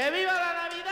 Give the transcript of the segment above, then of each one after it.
¡Que viva la Navidad!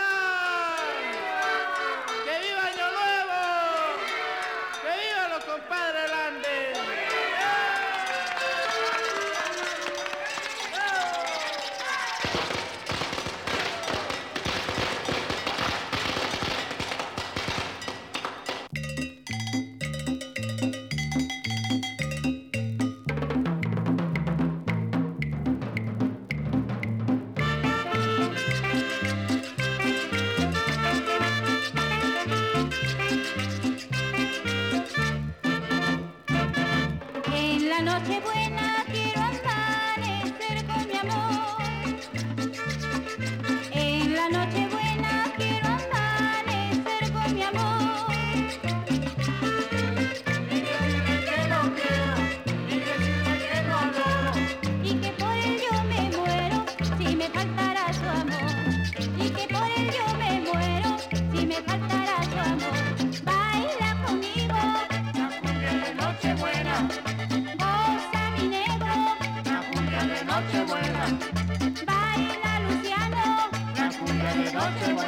Cumbia de Nochebuena,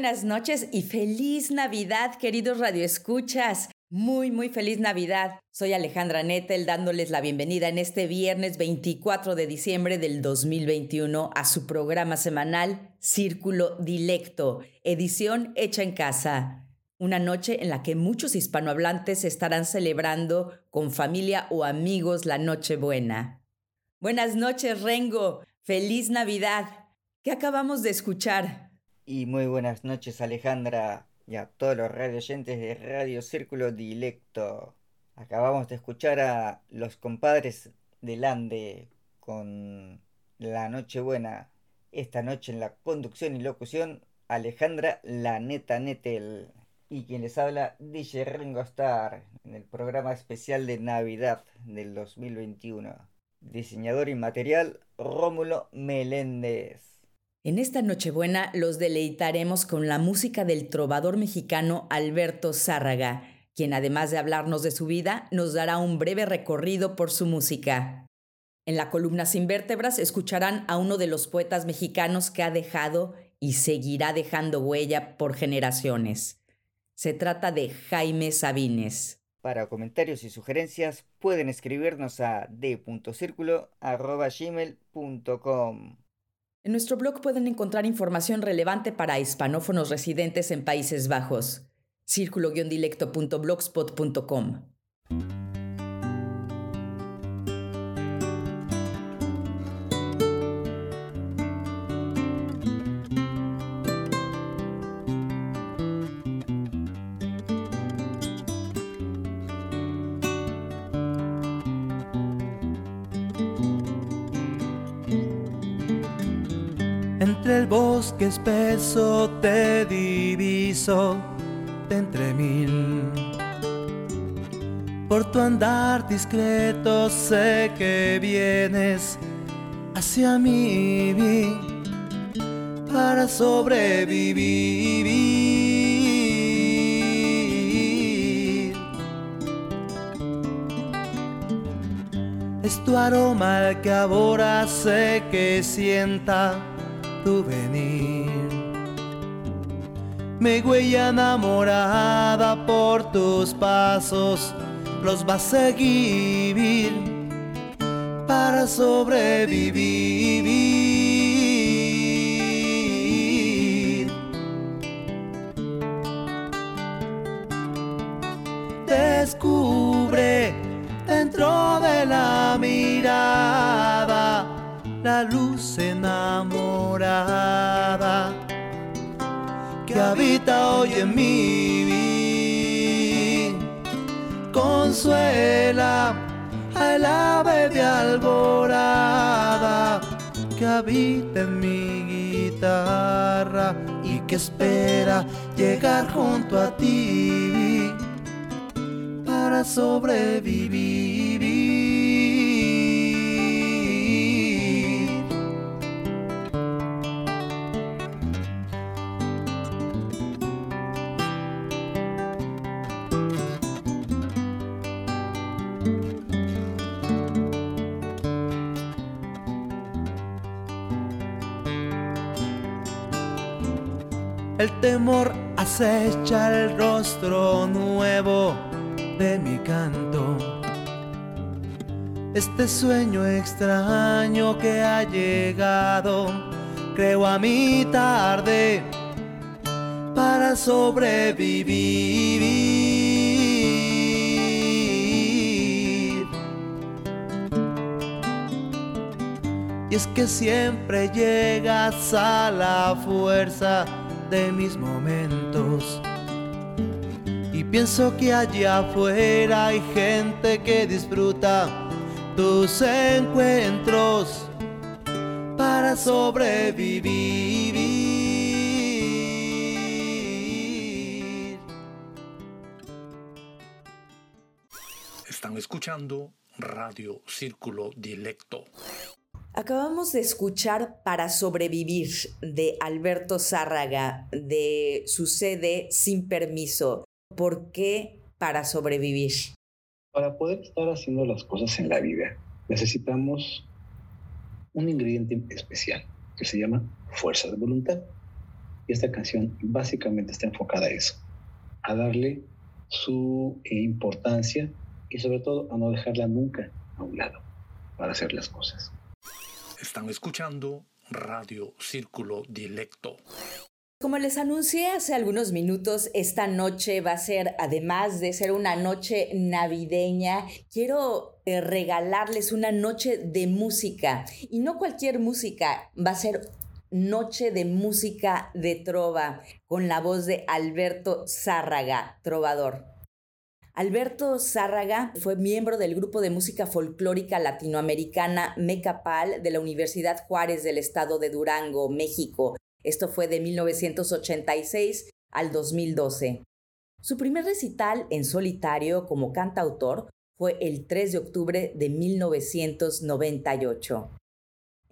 buenas noches y feliz Navidad, queridos radioescuchas. Muy, muy feliz Navidad. Soy Alejandra Nettel dándoles la bienvenida en este viernes 24 de diciembre del 2021 a su programa semanal Círculo Dilecto, edición hecha en casa. Una noche en la que muchos hispanohablantes estarán celebrando con familia o amigos la Nochebuena. Buenas noches, Rengo. Feliz Navidad. ¿Qué acabamos de escuchar? Y muy buenas noches Alejandra y a todos los radio oyentes de Radio Círculo Dilecto. Acabamos de escuchar a los compadres del Ande con La Nochebuena. Esta noche en la conducción y locución Alejandra La Neta Netel. Y quien les habla DJ Ringo Starr en el programa especial de Navidad del 2021. Diseñador y material Rómulo Meléndez. En esta Nochebuena los deleitaremos con la música del trovador mexicano Alberto Zárraga, quien además de hablarnos de su vida, nos dará un breve recorrido por su música. En la columna Sin Vértebras escucharán a uno de los poetas mexicanos que ha dejado y seguirá dejando huella por generaciones. Se trata de Jaime Sabines. Para comentarios y sugerencias pueden escribirnos a d.circulo.gmail.com En nuestro blog pueden encontrar información relevante para hispanófonos residentes en Países Bajos. círculo-dilecto.blogspot.com. bosque espeso te diviso de entre mil. Por tu andar discreto sé que vienes hacia mí para sobrevivir. Es tu aroma el que ahora sé que sienta tu venir. Mi huella enamorada por tus pasos los va a seguir para sobrevivir. Descubre dentro de la mirada la luz enamorada que habita hoy en mí. Consuela al ave de alborada que habita en mi guitarra y que espera llegar junto a ti para sobrevivir. El temor acecha el rostro nuevo de mi canto. Este sueño extraño que ha llegado, creo a mi tarde para sobrevivir. Y es que siempre llegas a la fuerza de mis momentos. Y pienso que allá afuera hay gente que disfruta tus encuentros para sobrevivir. Están escuchando Radio Círculo Dilecto. Acabamos de escuchar Para sobrevivir de Alberto Zárraga de su sede Sin Permiso. ¿Por qué para sobrevivir? Para poder estar haciendo las cosas en la vida, necesitamos un ingrediente especial que se llama fuerza de voluntad. Y esta canción básicamente está enfocada a eso, a darle su importancia y sobre todo a no dejarla nunca a un lado para hacer las cosas. Están escuchando Radio Círculo Dilecto. Como les anuncié hace algunos minutos, esta noche va a ser, además de ser una noche navideña, quiero eh, regalarles una noche de música. Y no cualquier música, va a ser noche de música de trova, con la voz de Alberto Zárraga, trovador. Alberto Zárraga fue miembro del grupo de música folclórica latinoamericana Mecapal de la Universidad Juárez del estado de Durango, México. Esto fue de 1986 al 2012. Su primer recital en solitario como cantautor fue el 3 de octubre de 1998.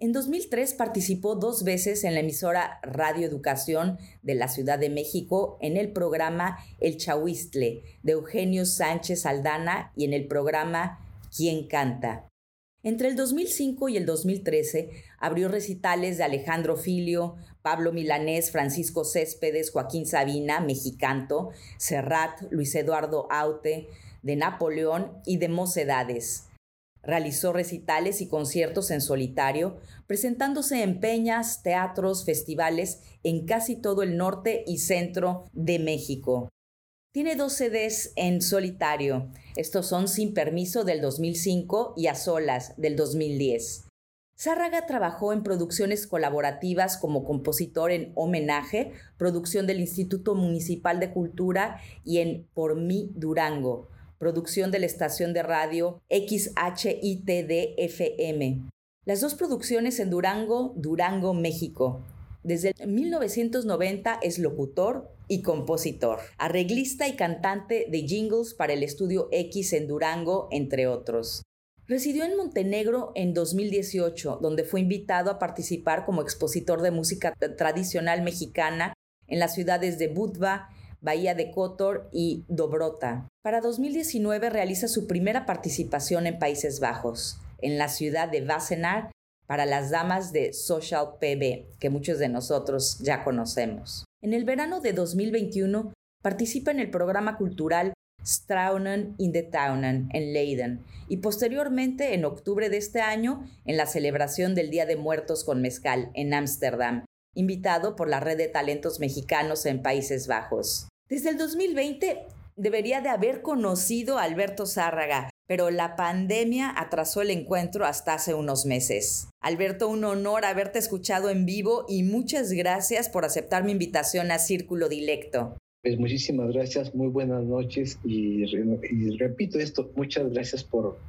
En 2003 participó dos veces en la emisora Radio Educación de la Ciudad de México en el programa El Chahuistle de Eugenio Sánchez Aldana y en el programa ¿Quién canta? Entre el 2005 y el 2013 abrió recitales de Alejandro Filio, Pablo Milanés, Francisco Céspedes, Joaquín Sabina, Mexicanto, Serrat, Luis Eduardo Aute, de Napoleón y de Mocedades. Realizó recitales y conciertos en solitario, presentándose en peñas, teatros, festivales en casi todo el norte y centro de México. Tiene dos CDs en solitario. Estos son Sin Permiso del 2005 y A Solas del 2010. Zárraga trabajó en producciones colaborativas como compositor en Homenaje, producción del Instituto Municipal de Cultura y en Por mí Durango, producción de la estación de radio XHITD-FM. Las dos producciones en Durango, Durango, México. Desde 1990 es locutor y compositor, arreglista y cantante de jingles para el estudio X en Durango, entre otros. Residió en Montenegro en 2018, donde fue invitado a participar como expositor de música tradicional mexicana en las ciudades de Budva, Bahía de Kotor y Dobrota. Para 2019 realiza su primera participación en Países Bajos, en la ciudad de Wassenaar, para las damas de Social PB, que muchos de nosotros ya conocemos. En el verano de 2021 participa en el programa cultural Straunen in the Townen en Leiden y posteriormente en octubre de este año en la celebración del Día de Muertos con Mezcal en Ámsterdam, invitado por la Red de Talentos Mexicanos en Países Bajos. Desde el 2020 debería de haber conocido a Alberto Zárraga, pero la pandemia atrasó el encuentro hasta hace unos meses. Alberto, un honor haberte escuchado en vivo y muchas gracias por aceptar mi invitación a Círculo Dilecto. Pues muchísimas gracias, muy buenas noches y, repito esto, muchas gracias por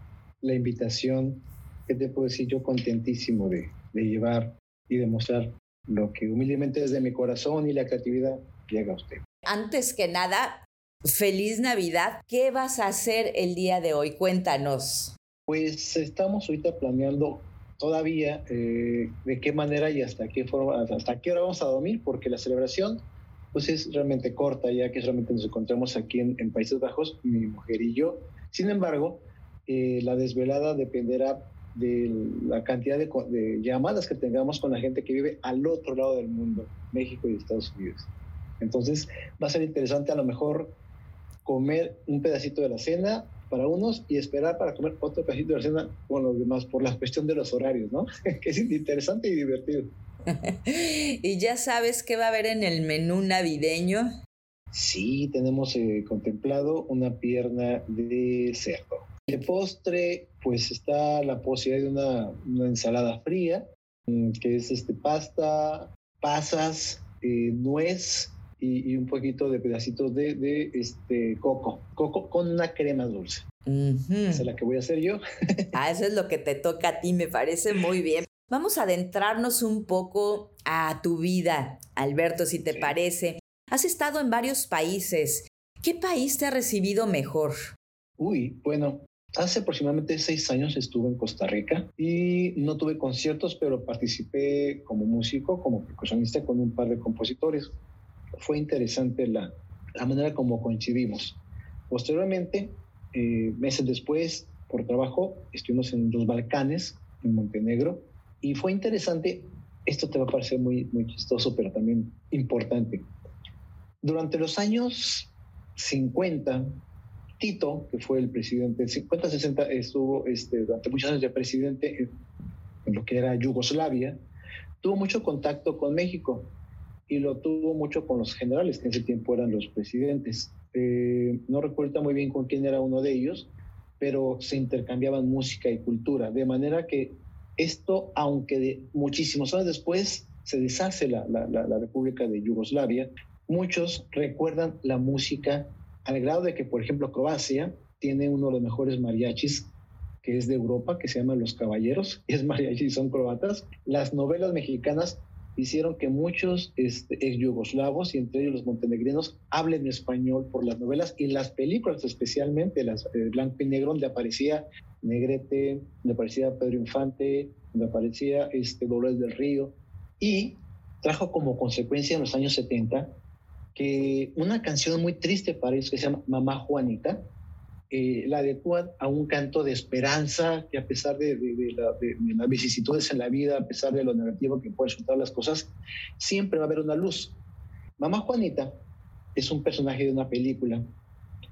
la invitación. ¿Qué te puedo decir? Yo contentísimo de, de llevar y demostrar lo que humildemente desde mi corazón y la creatividad llega a usted. Antes que nada, Feliz Navidad. ¿Qué vas a hacer el día de hoy? Cuéntanos. Pues estamos ahorita planeando todavía eh, de qué manera y hasta qué forma, hasta qué hora vamos a dormir, porque la celebración pues es realmente corta, ya que solamente nos encontramos aquí en, en Países Bajos, mi mujer y yo. Sin embargo, eh, la desvelada dependerá de la cantidad de, de, llamadas que tengamos con la gente que vive al otro lado del mundo, México y Estados Unidos. Entonces va a ser interesante a lo mejor comer un pedacito de la cena para unos y esperar para comer otro pedacito de la cena con los demás por la cuestión de los horarios, ¿no? que es interesante y divertido. ¿Y ya sabes qué va a haber en el menú navideño? Sí, tenemos eh, contemplado una pierna de cerdo. De postre, pues está la posibilidad de una, una ensalada fría, mm, que es este, pasta, pasas, eh, nuez, y, y, un poquito de pedacitos de, de, este coco, coco con una crema dulce. Uh -huh. Esa es la que voy a hacer yo. ah, eso es lo que te toca a ti, me parece muy bien. Vamos a adentrarnos un poco a tu vida, Alberto, si te sí. parece. Has estado en varios países. ¿Qué país te ha recibido mejor? Uy, bueno, Hace aproximadamente seis años estuve en Costa Rica y no tuve conciertos, pero participé como músico, como percusionista con un par de compositores fue interesante la, la manera como coincidimos. Posteriormente, eh, meses después, por trabajo, estuvimos en los Balcanes, en Montenegro, y fue interesante, esto te va a parecer muy, muy chistoso, pero también importante. Durante los años 50, Tito, que fue el presidente, 50-60 estuvo este, durante muchos años de presidente en, en lo que era Yugoslavia, tuvo mucho contacto con México y lo tuvo mucho con los generales, que en ese tiempo eran los presidentes. Eh, no recuerdo muy bien con quién era uno de ellos, pero se intercambiaban música y cultura, de manera que esto, aunque de muchísimos años después se deshace la, la, la, la República de Yugoslavia, muchos recuerdan la música al grado de que, por ejemplo, Croacia tiene uno de los mejores mariachis que es de Europa, que se llama Los Caballeros, y es mariachi son croatas. Las novelas mexicanas hicieron que muchos este, ex yugoslavos y entre ellos los montenegrinos hablen español por las novelas y las películas, especialmente las eh, blanco y negro, donde aparecía Negrete, donde aparecía Pedro Infante, donde aparecía este, Dolores del Río, y trajo como consecuencia en los años 70 que una canción muy triste para ellos que se llama Mamá Juanita, eh, la adecúan a un canto de esperanza, que a pesar de, de, de, la, de, las vicisitudes en la vida, a pesar de lo negativo que pueden resultar las cosas, siempre va a haber una luz. Mamá Juanita es un personaje de una película,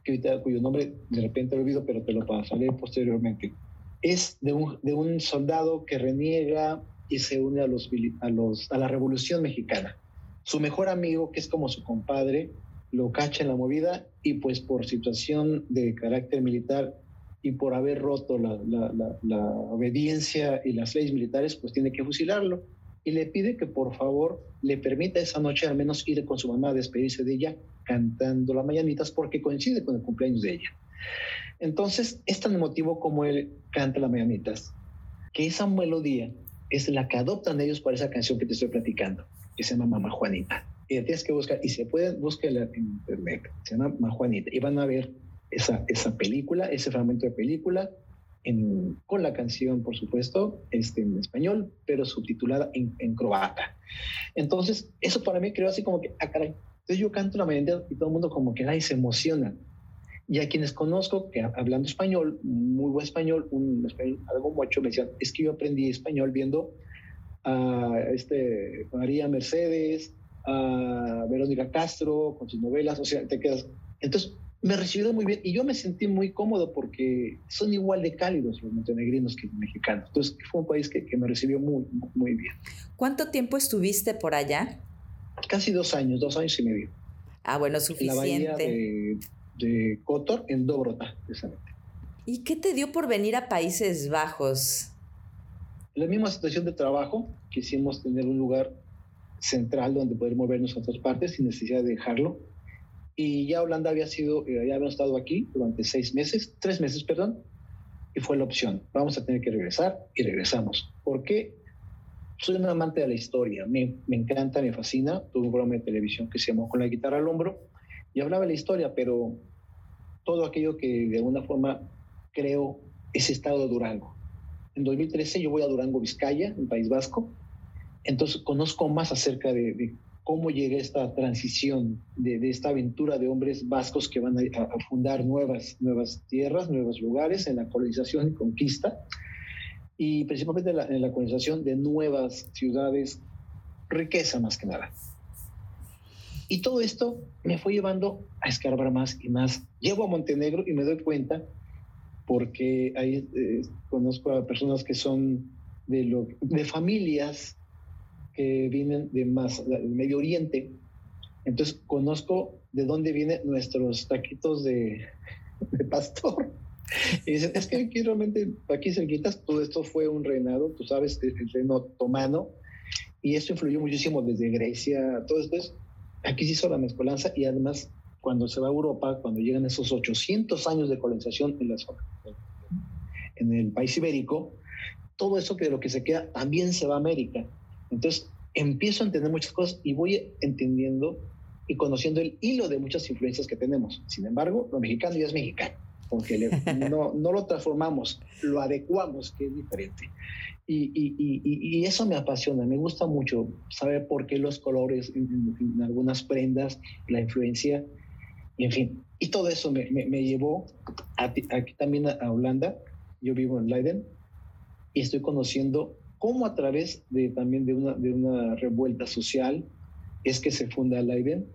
que cuyo nombre de repente olvido, pero te lo pasaré posteriormente. Es de un, de un soldado que reniega y se une a, los, a, los, a la Revolución Mexicana. Su mejor amigo, que es como su compadre, lo cacha en la movida y pues por situación de carácter militar y por haber roto la, obediencia y las leyes militares, pues tiene que fusilarlo. Y le pide que por favor le permita esa noche al menos ir con su mamá a despedirse de ella cantando las mañanitas porque coincide con el cumpleaños de ella. Entonces es tan emotivo como él canta las mañanitas, que esa melodía es la que adoptan ellos para esa canción que te estoy platicando. que se llama Mamá Juanita. Y tienes que buscar, y se puede buscar en internet, se llama Juanita, y van a ver esa, esa película, ese fragmento de película, en, con la canción, por supuesto, este, en español, pero subtitulada en, en croata. Entonces, eso para mí creo así como que, ah, caray. Entonces yo canto la melodía y todo el mundo como que ay, se emociona. Y a quienes conozco, que hablando español, muy buen español, un español algo mucho, me decían, es que yo aprendí español viendo a este, María Mercedes, a Verónica Castro, con sus novelas, o sea, te quedas... Entonces, me recibió muy bien y yo me sentí muy cómodo porque son igual de cálidos los montenegrinos que los mexicanos. Entonces, fue un país que, que me recibió muy, muy bien. ¿Cuánto tiempo estuviste por allá? Casi dos años, dos años y medio. Ah, bueno, En la bahía suficiente. de, de Kotor, en Dobrota, precisamente. ¿Y qué te dio por venir a Países Bajos? La misma situación de trabajo, quisimos tener un lugar central donde poder movernos a otras partes sin necesidad de dejarlo. Y ya Holanda había sido, eh, ya habíamos estado aquí durante seis meses, tres meses, perdón, y fue la opción. Vamos a tener que regresar y regresamos. ¿Por qué? Soy un amante de la historia, me, me encanta, me fascina. Tuve un programa de televisión que se llamó Con la guitarra al hombro y hablaba de la historia, pero todo aquello que de alguna forma creo es estado de Durango. En 2013 yo voy a Durango, Vizcaya, en País Vasco, entonces conozco más acerca de, de cómo llega esta transición de, de, esta aventura de hombres vascos que van a, a, fundar nuevas, nuevas tierras, nuevos lugares en la colonización y conquista, y principalmente en la, en la colonización de nuevas ciudades, riqueza más que nada. Y todo esto me fue llevando a escarbar más y más. Llego a Montenegro y me doy cuenta, porque ahí eh, conozco a personas que son de, lo, de familias que vienen de más del Medio Oriente. Entonces conozco de dónde vienen nuestros taquitos de, pastor. Y dicen, es que aquí realmente, aquí cerquitas, todo esto fue un reinado, tú sabes, el reino otomano, y esto influyó muchísimo desde Grecia, todo esto. Aquí se hizo la mezcolanza y además cuando se va a Europa, cuando llegan esos 800 años de colonización en la zona, en el país ibérico, todo eso que de lo que se queda también se va a América. Entonces empiezo a entender muchas cosas y voy entendiendo y conociendo el hilo de muchas influencias que tenemos. Sin embargo, lo mexicano ya es mexicano, porque le, no, no, lo transformamos, lo adecuamos, que es diferente. Y, y, y, y, eso me apasiona, me gusta mucho saber por qué los colores en, en, algunas prendas, la influencia, y en fin. Y todo eso me, me, me llevó a, aquí también a, a Holanda. Yo vivo en Leiden y estoy conociendo cómo a través de también de una, de una revuelta social es que se funda Leiden.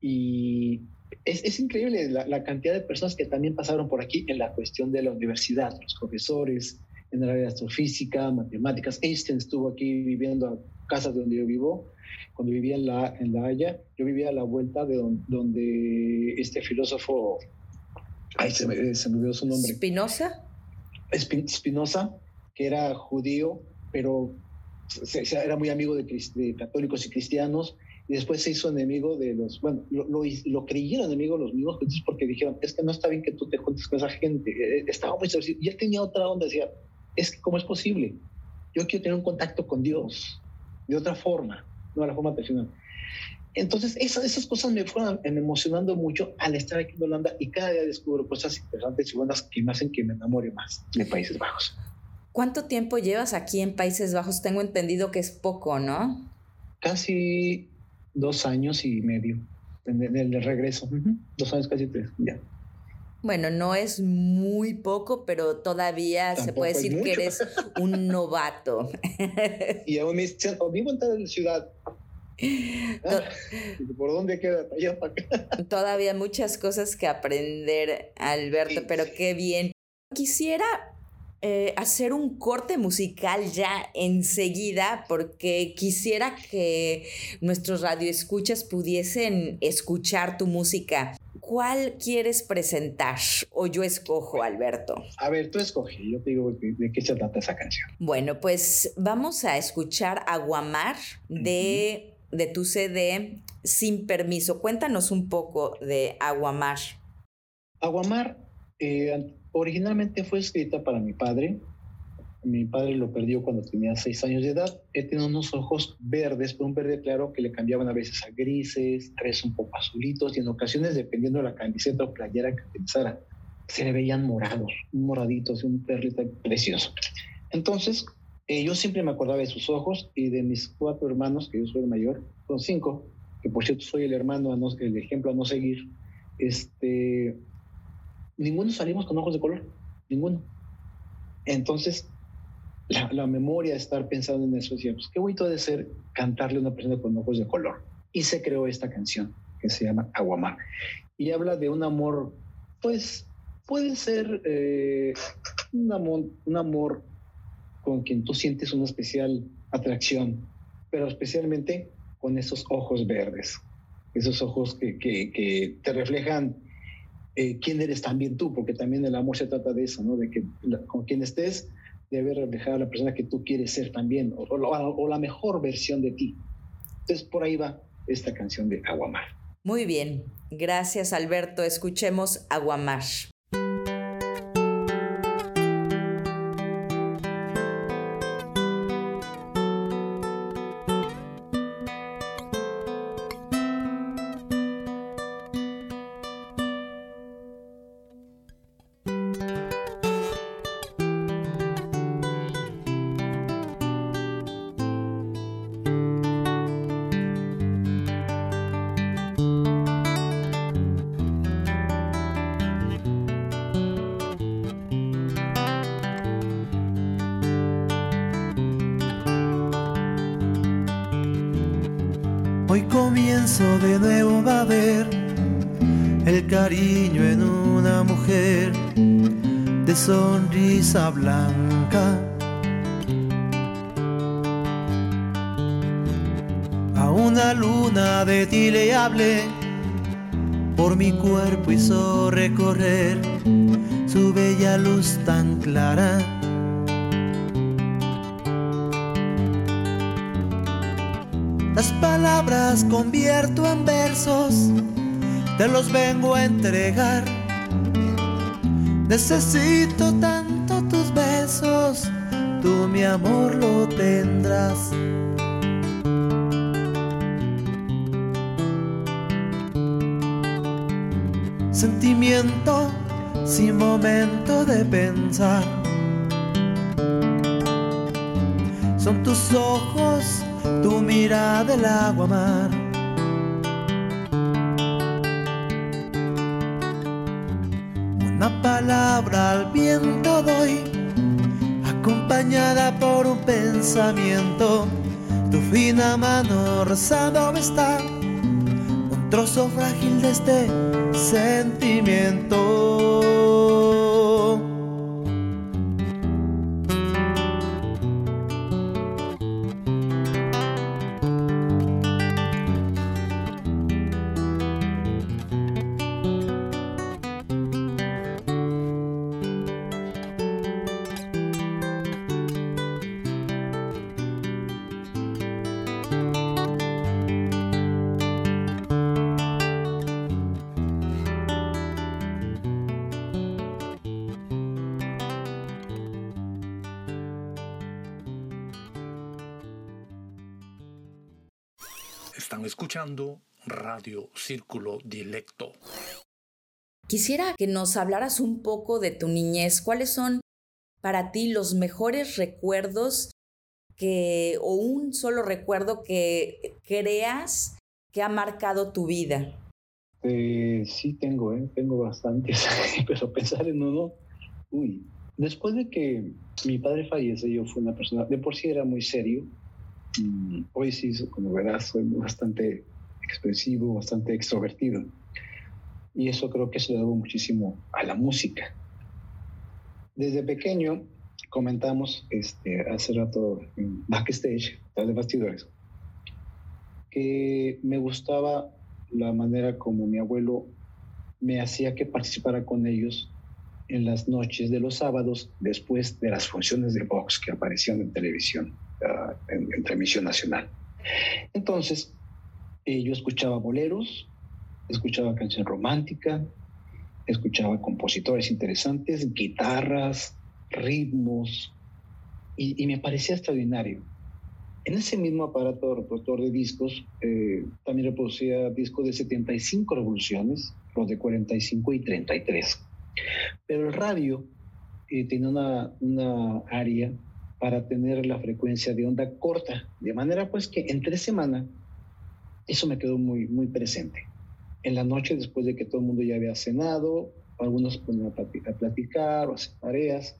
Y es, es increíble la, la, cantidad de personas que también pasaron por aquí en la cuestión de la universidad, los profesores en el área de astrofísica, matemáticas. Einstein estuvo aquí viviendo a casas donde yo vivo. Cuando vivía en La, en la Haya, yo vivía a la vuelta de donde, donde este filósofo, ay, se me, se me olvidó su nombre. ¿Spinoza? Spinoza, que era judío, pero se, se, era muy amigo de, de, católicos y cristianos, y después se hizo enemigo de los, bueno, lo, lo, lo creyeron enemigo los mismos judíos porque dijeron, es que no está bien que tú te juntes con esa gente. Eh, estaba muy sencillo. Y él tenía otra onda, decía, es que cómo es posible. Yo quiero tener un contacto con Dios de otra forma, no de la forma tradicional. Entonces, esas, esas cosas me fueron emocionando mucho al estar aquí en Holanda y cada día descubro cosas interesantes y buenas que me hacen que me enamore más de Países Bajos. ¿Cuánto tiempo llevas aquí en Países Bajos? Tengo entendido que es poco, ¿no? Casi dos años y medio del regreso. Uh -huh. Dos años, casi tres, ya. Bueno, no es muy poco, pero todavía Tampoco se puede decir que eres un novato. y aún me dicen, oh, vivo en tal ciudad. Ah, ¿Por dónde queda? Allá para acá. Todavía muchas cosas que aprender, Alberto, sí, pero sí. qué bien. Quisiera eh, hacer un corte musical ya enseguida porque quisiera que nuestros radioescuchas pudiesen escuchar tu música. ¿Cuál quieres presentar? O yo escojo, Alberto. A ver, tú escoge, yo te digo de, de qué se trata esa canción. Bueno, pues vamos a escuchar Aguamar de, uh -huh. de tu CD Sin Permiso. Cuéntanos un poco de Aguamar. Aguamar eh, originalmente fue escrita para mi padre Mi padre lo perdió cuando tenía seis años de edad. Él tenía unos ojos verdes, pero un verde claro que le cambiaban a veces a grises, a veces un poco azulitos y en ocasiones, dependiendo de la camiseta o playera que utilizara, se le veían morados, moraditos, un perrito precioso. Entonces, eh, yo siempre me acordaba de sus ojos y de mis cuatro hermanos, que yo soy el mayor, son cinco, que por cierto soy el hermano, a no- el ejemplo a no seguir. Este, ninguno salimos con ojos de color, ninguno. Entonces, la, memoria de estar pensando en eso, decía, pues qué bonito de ser cantarle a una persona con ojos de color. Y se creó esta canción que se llama Aguamar. Y habla de un amor, pues puede ser eh, un, amor, un amor con quien tú sientes una especial atracción, pero especialmente con esos ojos verdes, esos ojos que, que te reflejan eh, quién eres también tú, porque también el amor se trata de eso, ¿no? De que con quien estés debe reflejar a la persona que tú quieres ser también, o, o o la mejor versión de ti. Entonces por ahí va esta canción de Aguamar. Muy bien, gracias Alberto. Escuchemos Aguamar. Por mi cuerpo hizo recorrer su bella luz tan clara. Las palabras convierto en versos, te los vengo a entregar. Necesito tanto tus besos, tú mi amor lo tendrás. Sin momento de pensar. Son tus ojos, tu mirada del agua mar. Una palabra al viento doy, acompañada por un pensamiento. Tu fina mano rezando está, un trozo frágil de este sentimiento. Quisiera que nos hablaras un poco de tu niñez. ¿Cuáles son para ti los mejores recuerdos que, o un solo recuerdo que creas que ha marcado tu vida? Eh, sí tengo, ¿eh? tengo bastantes, pero pensar en uno, uy, después de que mi padre fallece, yo fui una persona, de por sí era muy serio, hoy sí, como verás, soy bastante expresivo, bastante extrovertido, y eso creo que se lo debo muchísimo a la música. Desde pequeño, comentamos este, hace rato en backstage, de bastidores, que me gustaba la manera como mi abuelo me hacía que participara con ellos en las noches de los sábados después de las funciones de box que aparecían en televisión, uh, en, en, transmisión nacional. Entonces, eh, yo escuchaba boleros, escuchaba canción romántica, escuchaba compositores interesantes, guitarras, ritmos, y, y me parecía extraordinario. En ese mismo aparato reproductor de discos, eh, también reproducía discos de 75 revoluciones, los de 45 y 33. Pero el radio eh, tenía una, una área para tener la frecuencia de onda corta, de manera pues que entre semana eso me quedó muy, muy presente. En la noche, después de que todo el mundo ya había cenado, algunos ponían a plati- a platicar o a hacer tareas,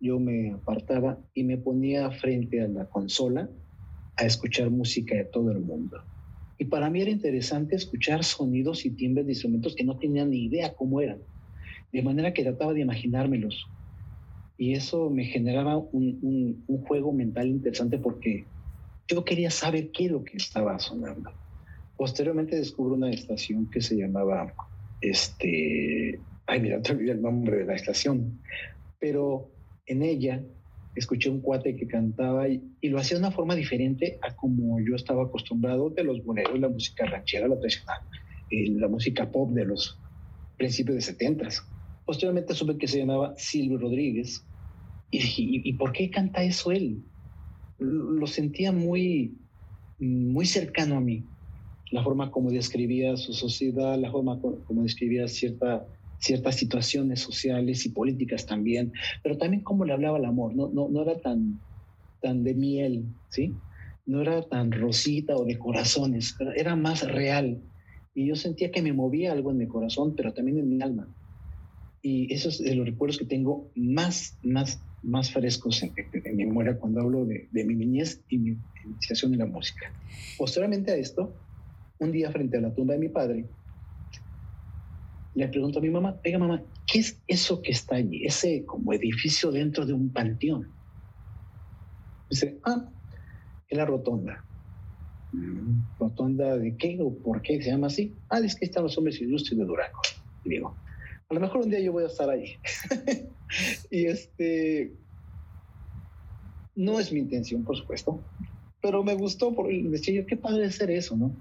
yo me apartaba y me ponía frente a la consola a escuchar música de todo el mundo. Y para mí era interesante escuchar sonidos y timbres de instrumentos que no tenía ni idea cómo eran. De manera que trataba de imaginármelos. Y eso me generaba un, un- un juego mental interesante porque yo quería saber qué es lo que estaba sonando. Posteriormente descubro una estación que se llamaba, este, ay mira, te olvidé el nombre de la estación, pero en ella escuché un cuate que cantaba y, lo hacía de una forma diferente a como yo estaba acostumbrado de los boleros, la música ranchera, la tradicional, eh, la música pop de los principios de 70 Posteriormente supe que se llamaba Silvio Rodríguez y dije, ¿y, y por qué canta eso él? Lo sentía muy, muy cercano a mí. La forma como describía su sociedad, la forma co- como describía cierta, ciertas situaciones sociales y políticas también, pero también cómo le hablaba al amor. No, no, no era tan, tan de miel, ¿sí? No era tan rosita o de corazones, era- más real. Y yo sentía que me movía algo en mi corazón, pero también en mi alma. Y esos es de los recuerdos que tengo más, más, más frescos en- en mi memoria cuando hablo de, de mi niñez y mi iniciación en la música. Posteriormente a esto, un día frente a la tumba de mi padre, le pregunto a mi mamá, oiga mamá, ¿qué es eso que está allí? Ese como edificio dentro de un panteón. Dice, ah, es la rotonda. "Mm, ¿Rotonda de qué o por qué se llama así? Ah, es que están los hombres ilustres de Durango. Y digo, a lo mejor un día yo voy a estar ahí. y este, no es mi intención, por supuesto, pero me gustó, por, decía yo, qué padre hacer eso, ¿no?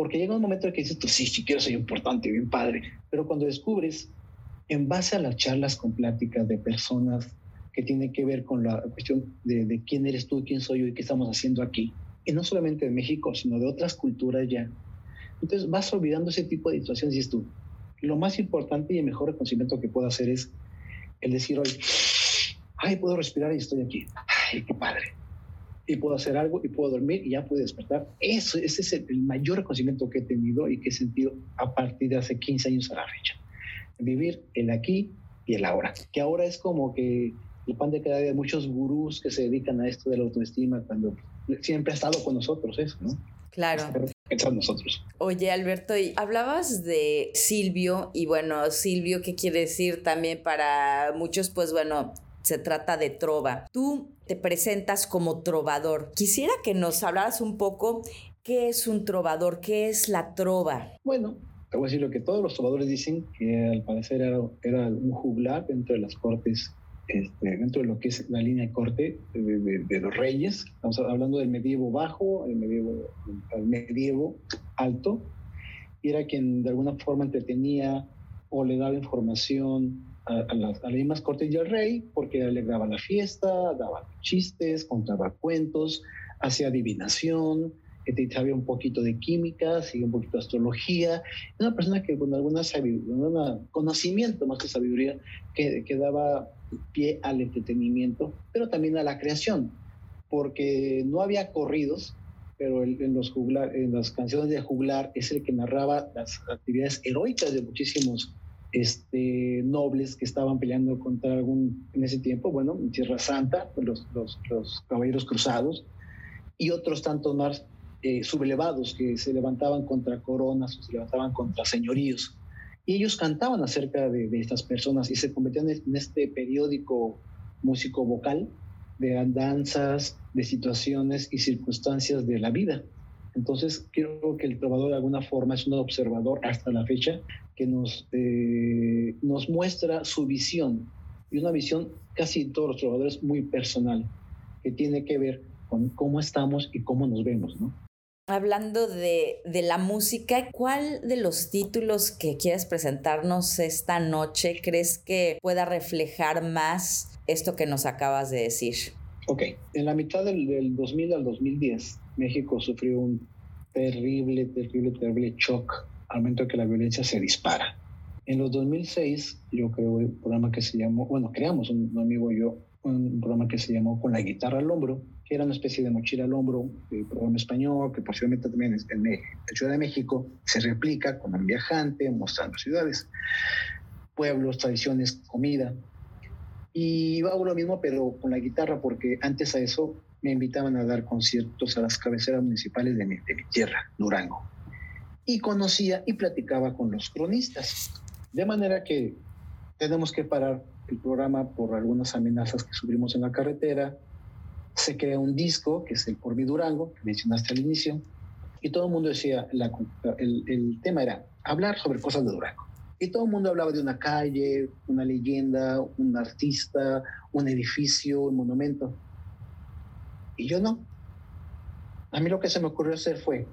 Porque llega un momento en que dices, tú sí, sí quiero ser importante, bien padre, pero cuando descubres, en base a las charlas con pláticas de personas que tienen que ver con la cuestión de, de quién eres tú, quién soy yo y qué estamos haciendo aquí, y no solamente de México, sino de otras culturas ya, entonces vas olvidando ese tipo de situaciones y dices tú, lo más importante y el mejor reconocimiento que puedo hacer es el decir hoy, ay, puedo respirar y estoy aquí, ay, qué padre. Y puedo hacer algo y puedo dormir y ya puedo despertar. Eso, ese es el, el mayor reconocimiento que he tenido y que he sentido a partir de hace 15 años a la fecha. Vivir el aquí y el ahora. Que ahora es como que el pan de cada día de muchos gurús que se dedican a esto de la autoestima cuando siempre ha estado con nosotros eso, ¿no? Claro. Nosotros. Oye, Alberto, y hablabas de Silvio, y bueno, Silvio, ¿qué quiere decir también para muchos? Pues bueno, se trata de trova. Tú te presentas como trovador. Quisiera que nos hablaras un poco qué es un trovador, qué es la trova. Bueno, te voy a decir lo que todos los trovadores dicen, que al parecer era, un juglar dentro de las cortes, este, dentro de lo que es la línea de corte de, los reyes. Estamos hablando del medievo bajo, el medievo, al medievo alto, y era quien de alguna forma entretenía o le daba información a, a las, a mismas cortes y al rey, porque alegraba la fiesta, daba chistes, contaba cuentos, hacía adivinación, este, sabía un poquito de química, sabía un poquito de astrología, una persona que con alguna sabiduría, conocimiento más que sabiduría, que, que daba pie al entretenimiento, pero también a la creación, porque no había corridos, pero en, los juglar, en las canciones de juglar es el que narraba las actividades heroicas de muchísimos este, nobles que estaban peleando contra algún, en ese tiempo, bueno, en Tierra Santa, pues los, los, caballeros cruzados, y otros tantos más eh, sublevados que se levantaban contra coronas o se levantaban contra señoríos. Y ellos cantaban acerca de, estas personas y se convertían en este periódico músico vocal de andanzas, de situaciones y circunstancias de la vida. Entonces, creo que el trovador de alguna forma es un observador hasta la fecha que nos, eh, nos muestra su visión y una visión casi todos los trovadores muy personal que tiene que ver con cómo estamos y cómo nos vemos, ¿no? Hablando de, de la música, ¿cuál de los títulos que quieres presentarnos esta noche crees que pueda reflejar más esto que nos acabas de decir? Ok, en la mitad del, del 2000 al 2010, México sufrió un terrible, terrible, terrible shock al momento que la violencia se dispara. En los 2006, yo creo un programa que se llamó, bueno, creamos un, un amigo y yo, un programa que se llamó Con la guitarra al hombro, que era una especie de mochila al hombro, programa español, que posiblemente también en, en, en Ciudad de México se replica con un viajante, mostrando ciudades, pueblos, tradiciones, comida. Y hago lo mismo, pero con la guitarra, porque antes a eso me invitaban a dar conciertos a las cabeceras municipales de mi, tierra, Durango. Y conocía y platicaba con los cronistas. De manera que tenemos que parar el programa por algunas amenazas que sufrimos en la carretera. Se crea un disco, que es el Por mi Durango, que mencionaste al inicio. Y todo el mundo decía, el tema era hablar sobre cosas de Durango. Y todo el mundo hablaba de una calle, una leyenda, un artista, un edificio, un monumento. Y yo no. A mí lo que se me ocurrió hacer fue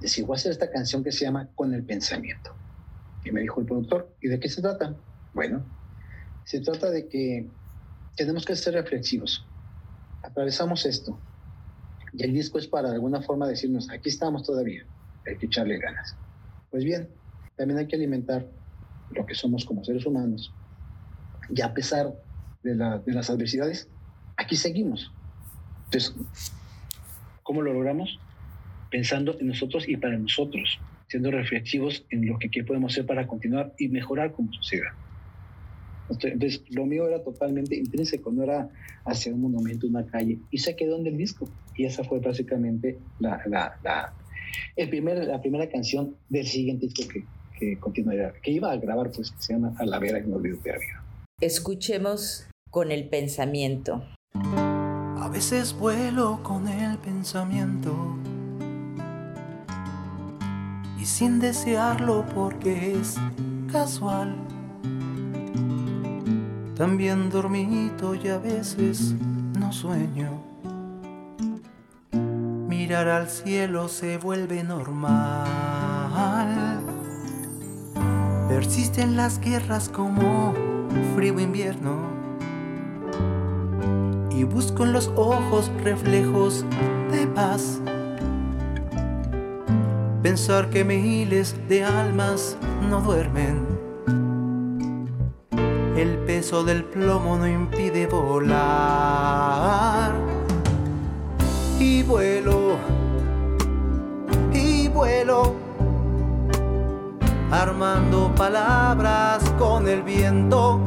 decir, voy a hacer esta canción que se llama Con el pensamiento. Y me dijo el productor, ¿y de qué se trata? Bueno, se trata de que tenemos que ser reflexivos. Atravesamos esto. Y el disco es para de alguna forma decirnos, aquí estamos todavía, hay que echarle ganas. Pues bien, también hay que alimentar lo que somos como seres humanos. Y a pesar de, la, de las adversidades, aquí seguimos. Entonces, ¿cómo lo logramos? Pensando en nosotros y para nosotros, siendo reflexivos en lo que, que podemos hacer para continuar y mejorar como sociedad. Entonces, lo mío era totalmente intrínseco, no era hacia un monumento, una calle, y se quedó en el disco. Y esa fue básicamente la, la, la, el primer, la primera canción del siguiente disco que, que, continuaría, que iba a grabar, pues, que se llama A la vera y no olvido de vida. Escuchemos con el pensamiento. Veces vuelo con el pensamiento y sin desearlo porque es casual. También dormito y a veces no sueño. Mirar al cielo se vuelve normal. Persisten las guerras como frío invierno. Y busco en los ojos reflejos de paz. Pensar que miles de almas no duermen. El peso del plomo no impide volar. Y vuelo, y vuelo, armando palabras con el viento.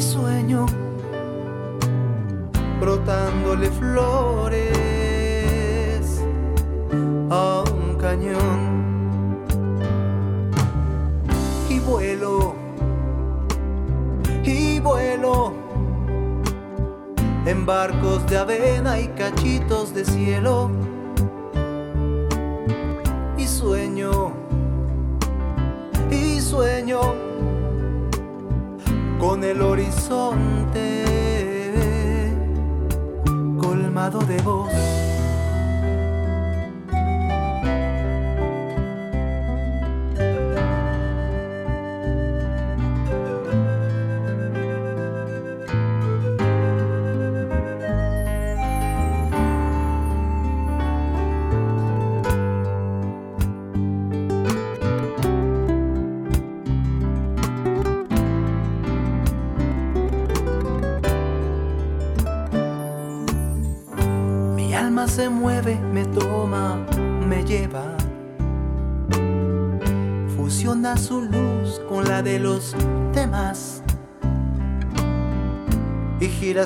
Sueño, brotándole flores a un cañón. Y vuelo, y vuelo en barcos de avena y cachitos de cielo. Y sueño, y sueño con el horizonte colmado de voz.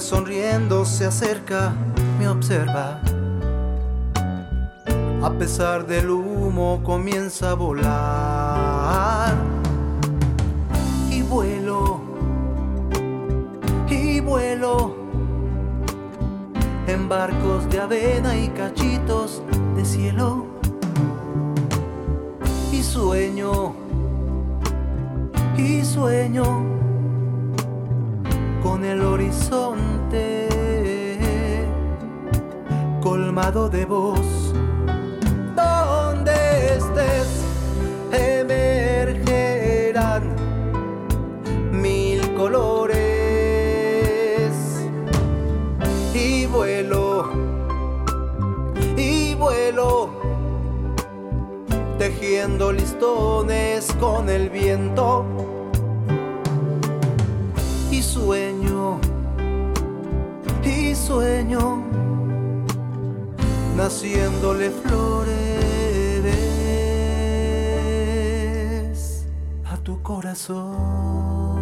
Sonriendo, se acerca, me observa. A pesar del humo comienza a volar. Y vuelo, y vuelo en barcos de avena y cachitos de cielo. Y sueño, de voz. Donde estés, emergerán mil colores. Y vuelo, y vuelo, tejiendo listones con el viento. Naciéndole flores a tu corazón.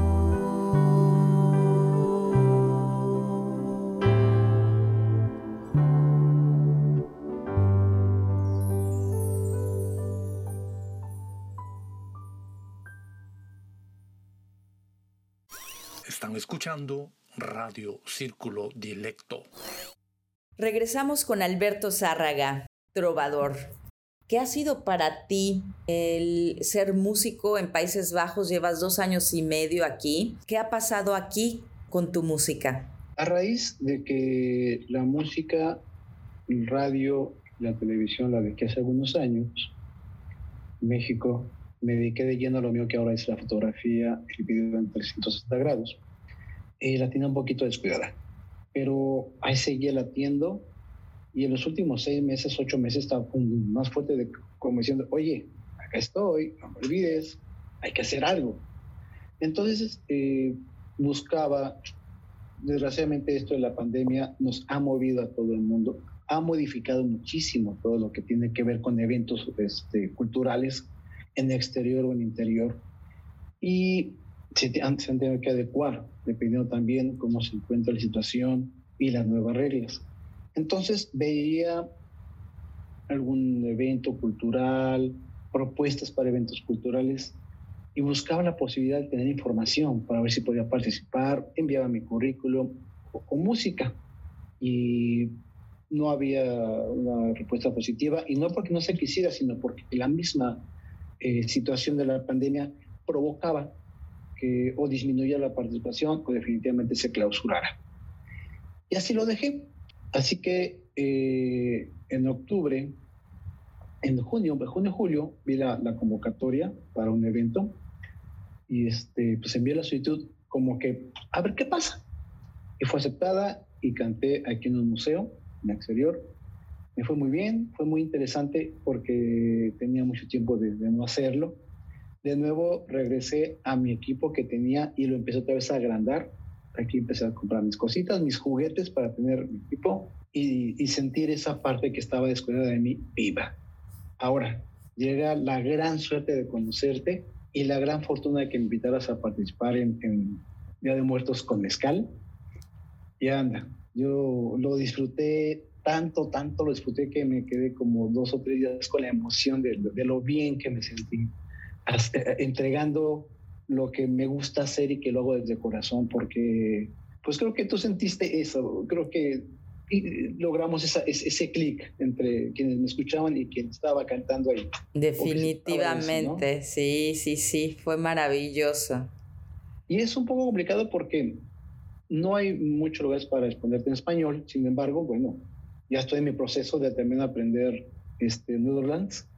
Están escuchando Radio Círculo Dilecto. Regresamos con Alberto Zárraga, trovador. ¿Qué ha sido para ti el ser músico en Países Bajos? Llevas dos años y medio aquí. ¿Qué ha pasado aquí con tu música? A raíz de que la música, el radio, la televisión la dejé hace algunos años, México, me dediqué de lleno a lo mío que ahora es la fotografía, el video en 360 grados. Y la tenía un poquito descuidada. Pero ahí seguía latiendo y en los últimos seis meses, ocho meses, estaba más fuerte de como diciendo, oye, acá estoy, no me olvides, hay que hacer algo. Entonces, eh, buscaba, desgraciadamente esto de la pandemia nos ha movido a todo el mundo, ha modificado muchísimo todo lo que tiene que ver con eventos este, culturales en exterior o en interior. Y se, se han tenido que adecuar, dependiendo también cómo se encuentra la situación y las nuevas reglas. Entonces veía algún evento cultural, propuestas para eventos culturales y buscaba la posibilidad de tener información para ver si podía participar, enviaba mi currículum o, música y no había una respuesta positiva y no porque no se quisiera, sino porque la misma eh, situación de la pandemia provocaba que o disminuya la participación o definitivamente se clausurara. Y así lo dejé. Así que eh, en octubre, en junio, junio, julio, vi la, la convocatoria para un evento y este, pues envié la solicitud como que, a ver qué pasa. Y fue aceptada y canté aquí en un museo, en el exterior. Me fue muy bien, fue muy interesante porque tenía mucho tiempo de, de no hacerlo. De nuevo regresé a mi equipo que tenía y lo empecé otra vez a agrandar. Aquí empecé a comprar mis cositas, mis juguetes para tener mi equipo y, sentir esa parte que estaba descuidada de mí viva. Ahora, llega la gran suerte de conocerte y la gran fortuna de que me invitaras a participar en, Día de Muertos con Mezcal. Y anda, yo lo disfruté tanto, tanto lo disfruté que me quedé como dos o tres días con la emoción de, lo bien que me sentí, entregando lo que me gusta hacer y que lo hago desde corazón, porque pues creo que tú sentiste eso, creo que logramos esa, ese, clic entre quienes me escuchaban y quien estaba cantando ahí. Definitivamente, eso, ¿no? sí, sí, sí, fue maravilloso. Y es un poco complicado porque no hay muchos lugares para responderte en español, sin embargo, bueno, ya estoy en mi proceso de de aprender este, Netherlands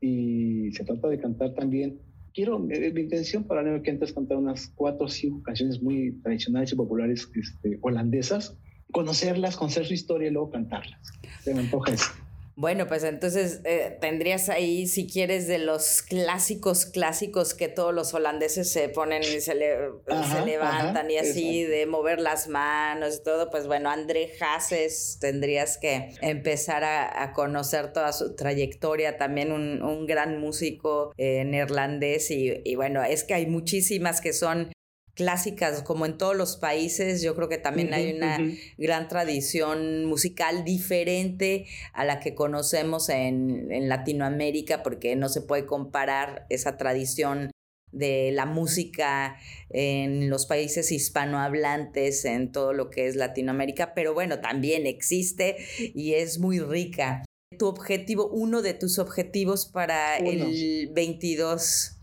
y se trata de cantar también. Quiero, eh, mi intención para el año que entra es cantar unas cuatro o cinco canciones muy tradicionales y populares este, holandesas, conocerlas, conocer su historia y luego cantarlas. Se me antoja eso. Bueno, pues entonces eh, tendrías ahí, si quieres, de los clásicos, clásicos que todos los holandeses se ponen y se, le, ajá, se levantan ajá, y así, exacto. de mover las manos y todo, pues bueno, André Hasses tendrías que empezar a, a conocer toda su trayectoria, también un, un gran músico eh, neerlandés y, y bueno, es que hay muchísimas que son clásicas, como en todos los países, yo creo que también uh -huh, hay una uh -huh. gran tradición musical diferente a la que conocemos en, en, Latinoamérica, porque no se puede comparar esa tradición de la música en los países hispanohablantes, en todo lo que es Latinoamérica, pero bueno, también existe y es muy rica. Tu objetivo, uno de tus objetivos para uno. el 22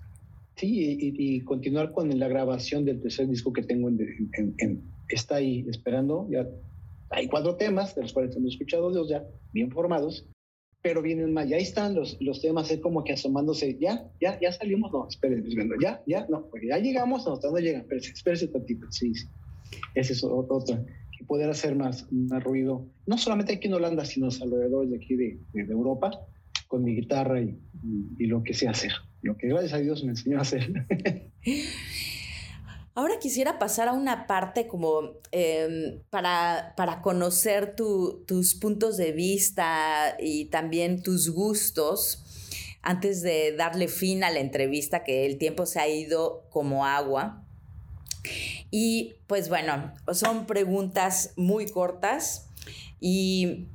Sí, y, y, continuar con la grabación del tercer disco que tengo en, en, en, está ahí esperando. Ya hay cuatro temas, de los cuales hemos escuchado dos ya, bien formados, pero vienen más. Ya ahí están los, los temas, es como que asomándose. Ya, ya, ya salimos. No, espérense, ya, ya, no, porque ya llegamos, no, no llegan. Espérense, espérense tantito. Sí, sí. Ese es otro. Y poder hacer más, más ruido, no solamente aquí en Holanda, sino alrededor de aquí de, de Europa con mi guitarra y, y- y lo que sé hacer. Lo que gracias a Dios me enseñó a hacer. Ahora quisiera pasar a una parte como em, para, para conocer tu- tus puntos de vista y también tus gustos antes de darle fin a la entrevista, que el tiempo se ha ido como agua. Y pues bueno, son preguntas muy cortas y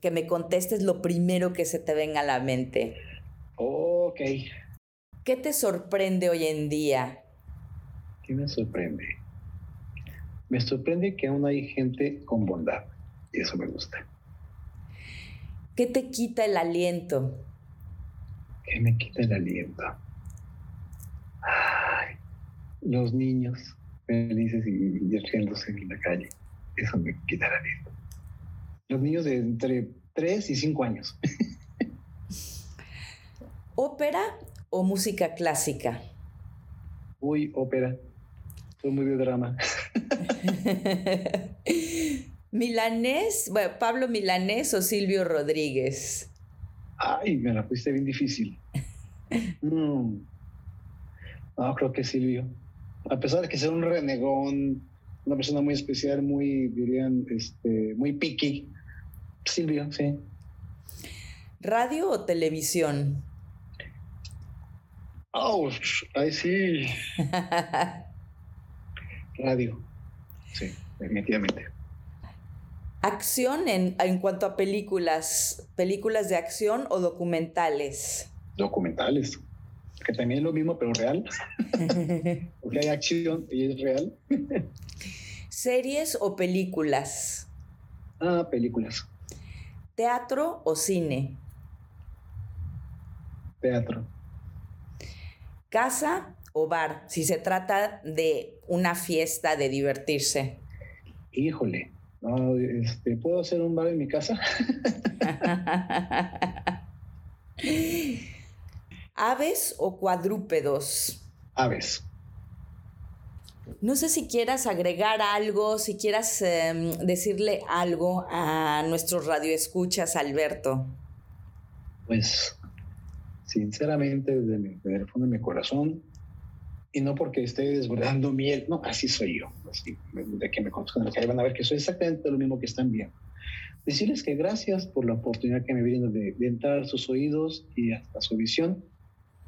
que me contestes lo primero que se te venga a la mente. ok, ¿Qué te sorprende hoy en día? ¿qué me sorprende? Me sorprende que aún hay gente con bondad y eso me gusta. ¿Qué te quita el aliento? que me quita el aliento. Ay, los niños felices y, y riéndose en la calle. Eso me quita el aliento. Los niños de entre 3 y 5 años. ¿Ópera o música clásica? Uy, ópera. Soy muy de drama. Milanés, bueno, Pablo Milanés o Silvio Rodríguez. Ay, me la pusiste bien difícil. Mm. No, creo que Silvio. A pesar de que sea un renegón, una persona muy especial, muy, dirían, este, muy picky. Silvio, sí. ¿Radio o televisión? ¡Oh! ¡Ay, sí! Radio. Sí, definitivamente. ¿Acción en, en cuanto a películas? ¿Películas de acción o documentales? Documentales. Que también es lo mismo, pero real. Porque hay acción y es real. ¿Series o películas? Ah, películas. ¿Teatro o cine? Teatro. ¿Casa o bar? Si se trata de una fiesta, de divertirse. Híjole. No, este, ¿Puedo hacer un bar en mi casa? ¿Aves o cuadrúpedos? Aves. No sé si quieras agregar algo, si quieras em, decirle algo a nuestros radioescuchas, Alberto. Pues, sinceramente, desde, mi- desde el fondo de mi corazón, y no porque esté desbordando miel, no, así soy yo. Así, de que me conozcan calle van a ver que soy exactamente lo mismo que están viendo. Decirles que gracias por la oportunidad que me brindan de, de entrar a sus oídos y hasta su visión,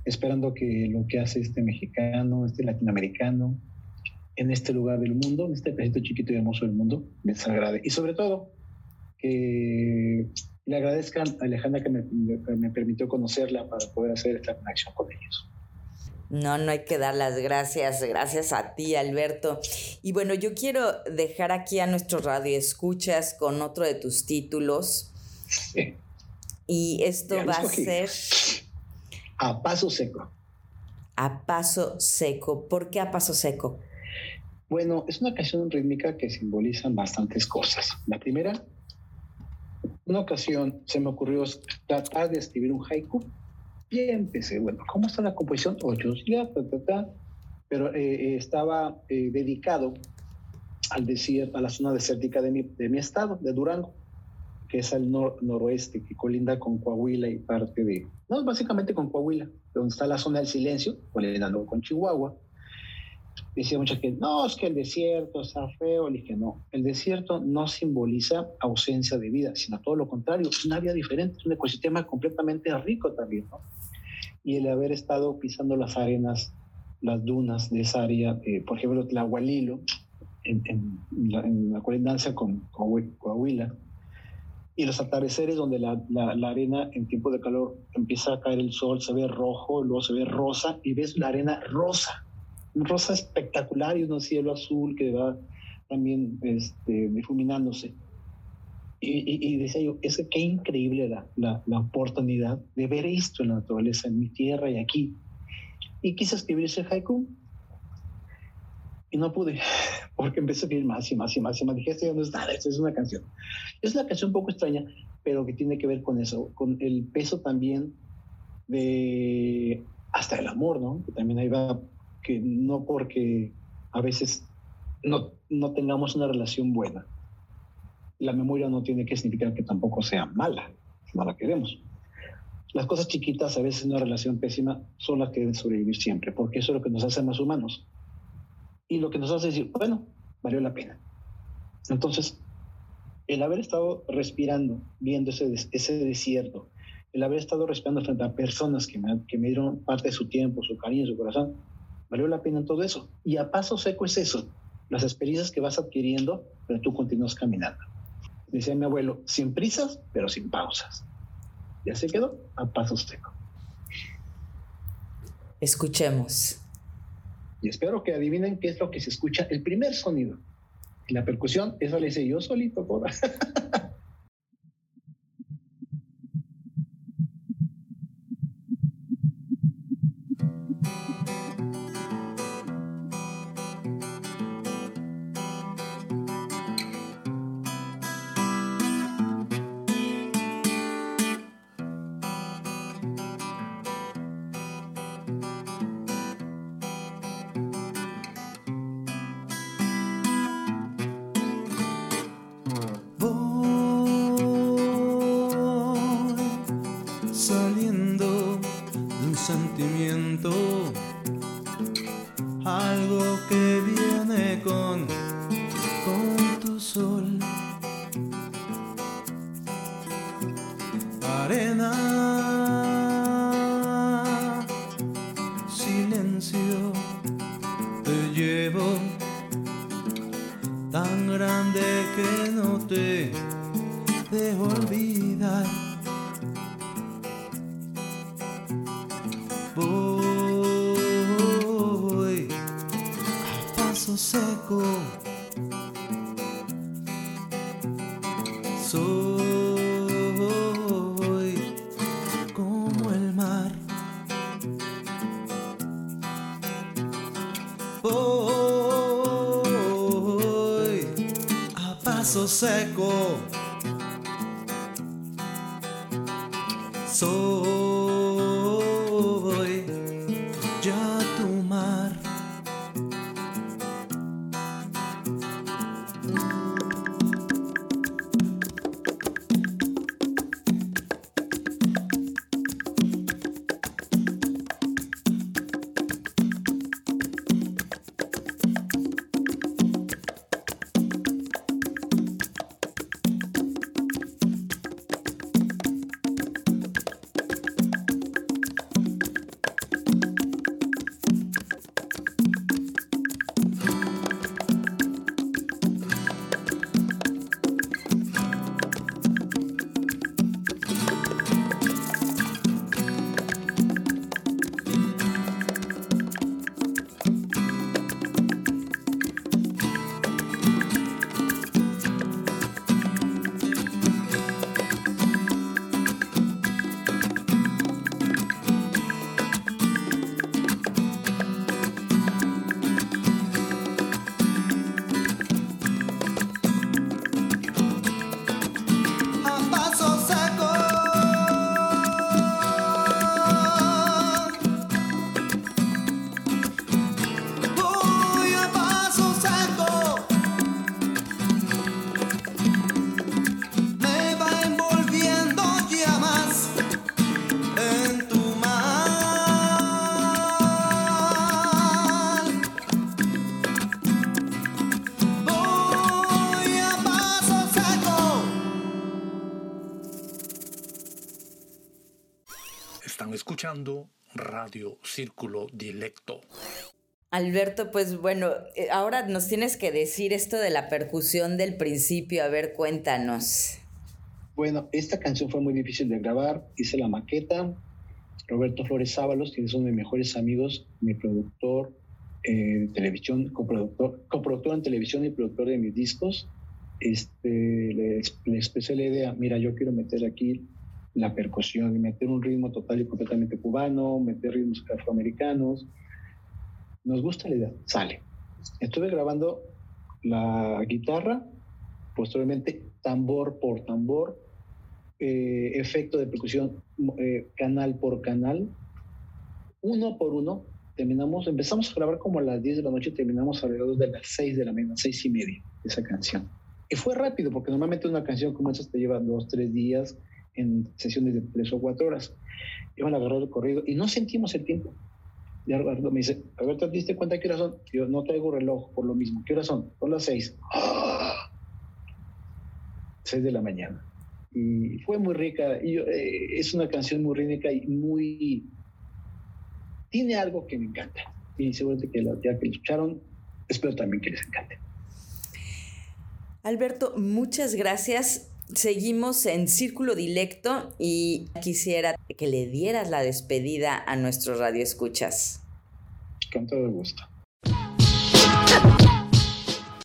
esperando que lo que hace este mexicano, este latinoamericano, en este lugar del mundo, en este pedacito chiquito y hermoso del mundo, les agrade. Y sobre todo, que le agradezcan a Alejandra que me, permitió conocerla para poder hacer esta conexión con ellos. No, no hay que dar las gracias, gracias a ti, Alberto. Y bueno, yo quiero dejar aquí a nuestros radioescuchas con otro de tus títulos. Sí. Y esto Ya va a ser A paso seco. A Paso Seco. ¿Por qué A Paso Seco? Bueno, es una canción rítmica que simboliza bastantes cosas. La primera, una ocasión se me ocurrió tratar de escribir un haiku y empecé, bueno, ¿cómo está la composición? Ocho, ya, ta, ta, ta. Pero eh, eh, estaba eh, dedicado al desierto, a la zona desértica de mi, de mi estado, de Durango, que es al nor- noroeste, que colinda con Coahuila y parte de, no, básicamente con Coahuila, donde está la zona del silencio, colindando con Chihuahua. Decía mucha gente, no, es que el desierto está feo. Le dije, no, el desierto no simboliza ausencia de vida, sino todo lo contrario, es una vida diferente, es un ecosistema completamente rico también, ¿no? Y el haber estado pisando las arenas, las dunas de esa área, eh, por ejemplo, Tlahualilo, en, en la, en la colindancia con Coahu- Coahuila, y los atardeceres donde la, la, la arena en tiempo de calor empieza a caer el sol, se ve rojo, luego se ve rosa, y ves la arena rosa, rosa espectacular y un cielo azul que va también este, difuminándose. Y, y, y decía yo, es que qué increíble la, la, la oportunidad de ver esto en la naturaleza, en mi tierra y aquí. Y quise escribir ese haiku y no pude, porque empecé a escribir más y más y más y más. Dije, esto ya no es nada, esto es una canción. Es una canción un poco extraña, pero que tiene que ver con eso, con el peso también de hasta el amor, ¿no? Que también ahí va, que no porque a veces no, no tengamos una relación buena. La memoria no tiene que significar que tampoco sea mala, no la queremos. las cosas chiquitas, a veces en una relación pésima, son las que deben sobrevivir siempre, porque eso es lo que nos hace más humanos. Y lo que nos hace decir, bueno, valió la pena. Entonces, el haber estado respirando, viendo ese, ese desierto, el haber estado respirando frente a personas que me, que me dieron parte de su tiempo, su cariño, su corazón, valió la pena todo eso. Y a paso seco es eso, las experiencias que vas adquiriendo, pero tú continúas caminando. Decía mi abuelo, sin prisas, pero sin pausas. Ya se quedó a paso seco. Escuchemos. Y espero que adivinen qué es lo que se escucha, el primer sonido. Y la percusión, eso le hice yo solito toda. Arena, Alberto, pues bueno, eh, ahora nos tienes que decir esto de la percusión del principio. A ver, cuéntanos. Bueno, esta canción fue muy difícil de grabar. Hice la maqueta. Roberto Flores Ábalos, que es uno de mis mejores amigos, mi productor eh, de televisión, coproductor, coproductor en televisión y productor de mis discos. Este, le, le expresé la idea, mira, yo quiero meter aquí la percusión meter un ritmo total y completamente cubano, meter ritmos afroamericanos. Nos gusta la idea, sale. Estuve grabando la guitarra, posteriormente tambor por tambor, eh, efecto de percusión eh, canal por canal, uno por uno. Terminamos, empezamos a grabar como a las 10 de la noche, terminamos alrededor de las 6 de la mañana, 6 y media, esa canción. Y fue rápido, porque normalmente una canción como esa te lleva dos, tres días en sesiones de tres o cuatro horas. Iban a agarrar el corrido y no sentimos el tiempo. Y Alberto me dice, Alberto, ¿te diste cuenta qué horas son? Yo no traigo reloj por lo mismo. ¿Qué horas son? Son las seis. ¡Ah! Seis de la mañana. Y fue muy rica. Eh, es una canción muy rica y muy... Tiene algo que me encanta. Y seguramente que la, ya que escucharon, espero también que les encante. Alberto, muchas gracias. Seguimos en Círculo Dilecto y quisiera que le dieras la despedida a nuestros radioescuchas. Con todo gusto.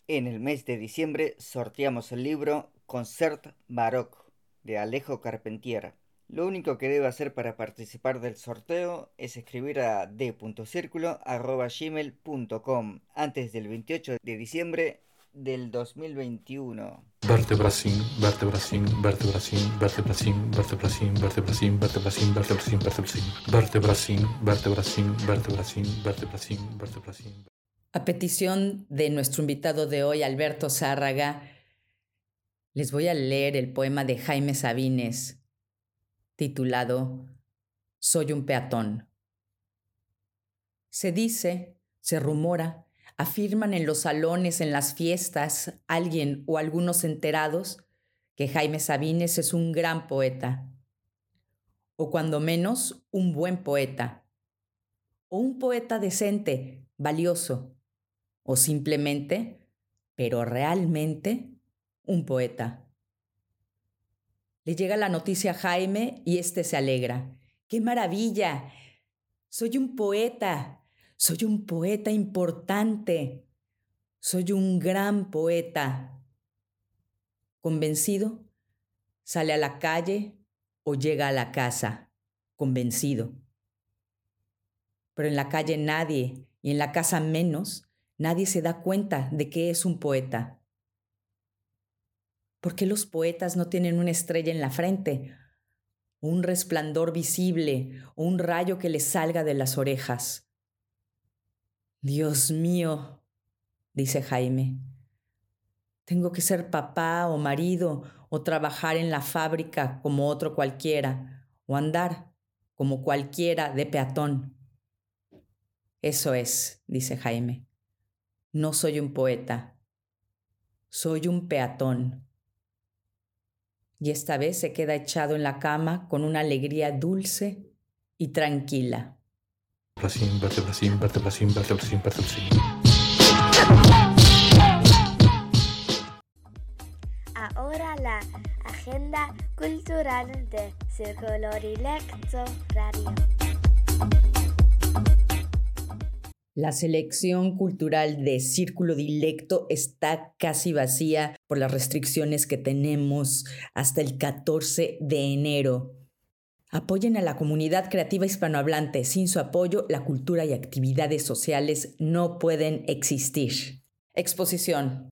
En el mes de diciembre sorteamos el libro Concert Baroque de Alejo Carpentier. Lo único que debe hacer para participar del sorteo es escribir a d.circulo.gmail.com antes del 28 de diciembre del 2021. Vertebracín, vertebracín, vertebracín, vertebracín, vertebracín, vertebracín, vertebracín, vertebracín, vertebracín, vertebracín, vertebracín, vertebracín, vertebracín, vertebracín. A petición de nuestro invitado de hoy, Alberto Zárraga, les voy a leer el poema de Jaime Sabines, titulado Soy un peatón. Se dice, se rumora, afirman en los salones, en las fiestas, alguien o algunos enterados, que Jaime Sabines es un gran poeta, o cuando menos un buen poeta, o un poeta decente, valioso, o simplemente, pero realmente, un poeta. Le llega la noticia a Jaime y éste se alegra. ¡Qué maravilla! Soy un poeta, soy un poeta importante, soy un gran poeta. Convencido, sale a la calle o llega a la casa, convencido. Pero en la calle nadie, y en la casa menos, nadie se da cuenta de que es un poeta. ¿Por qué los poetas no tienen una estrella en la frente? un resplandor visible o un rayo que les salga de las orejas. Dios mío, dice Jaime, tengo que ser papá o marido o trabajar en la fábrica como otro cualquiera o andar como cualquiera de peatón. Eso es, dice Jaime. No soy un poeta, soy un peatón y esta vez se queda echado en la cama con una alegría dulce y tranquila. Vertebracín, vertebracín, vertebracín, vertebracín, vertebracín. Ahora la agenda cultural de Círculo Dilecto Radio. La selección cultural de Círculo Dilecto está casi vacía por las restricciones que tenemos hasta el 14 de enero. Apoyen a la comunidad creativa hispanohablante. Sin su apoyo, la cultura y actividades sociales no pueden existir. Exposición.